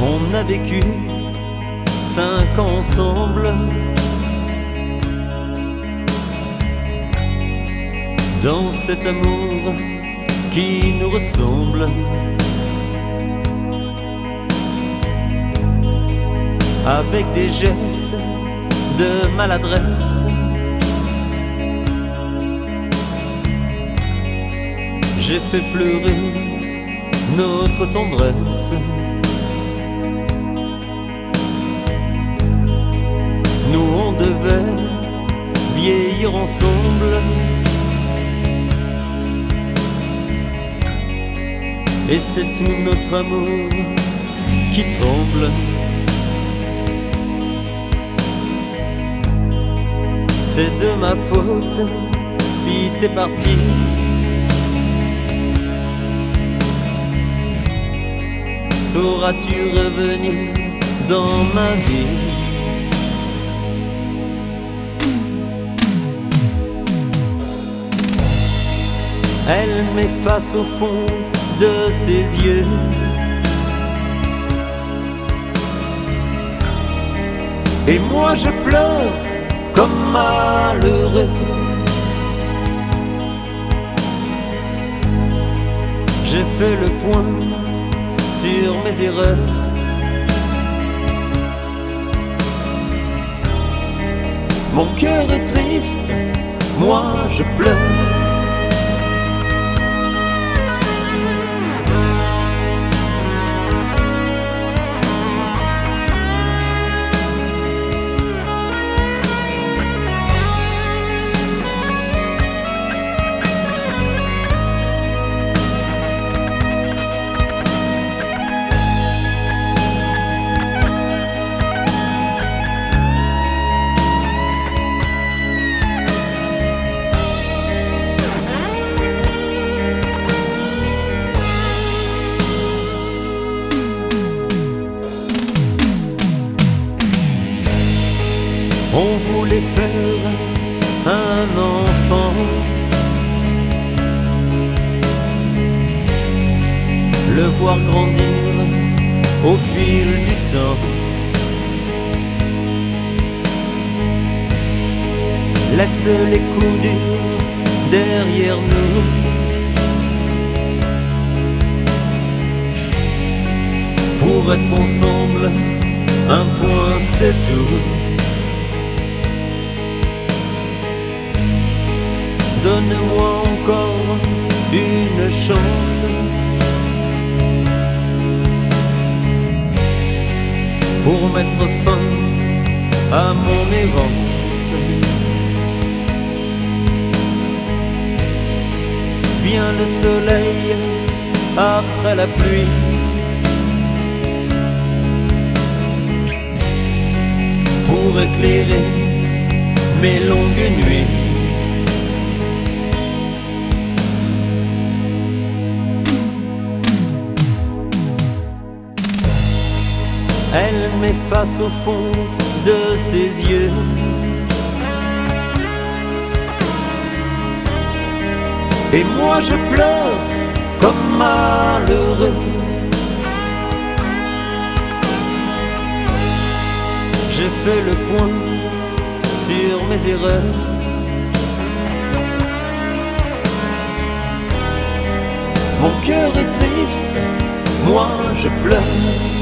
On a vécu cinq ans ensemble. Dans cet amour qui nous ressemble. Avec des gestes de maladresse. J'ai fait pleurer notre tendresse. Nous on devait vieillir ensemble. Et c'est tout notre amour qui tremble. C'est de ma faute si t'es parti. Sauras-tu revenir dans ma vie? Elle m'efface au fond de ses yeux. Et moi je pleure comme malheureux. J'ai fait le point sur mes erreurs. Mon cœur est triste, moi je pleure. On voulait faire un enfant. Le voir grandir au fil du temps. Laisse les coups durs derrière nous. Pour être ensemble, un point c'est tout. Donne-moi encore une chance. Pour mettre fin à mon errance. Vient le soleil après la pluie. Pour éclairer mes longues nuits. M'efface au fond de ses yeux. Et moi je pleure comme malheureux. J'ai fait le point sur mes erreurs. Mon cœur est triste, moi je pleure.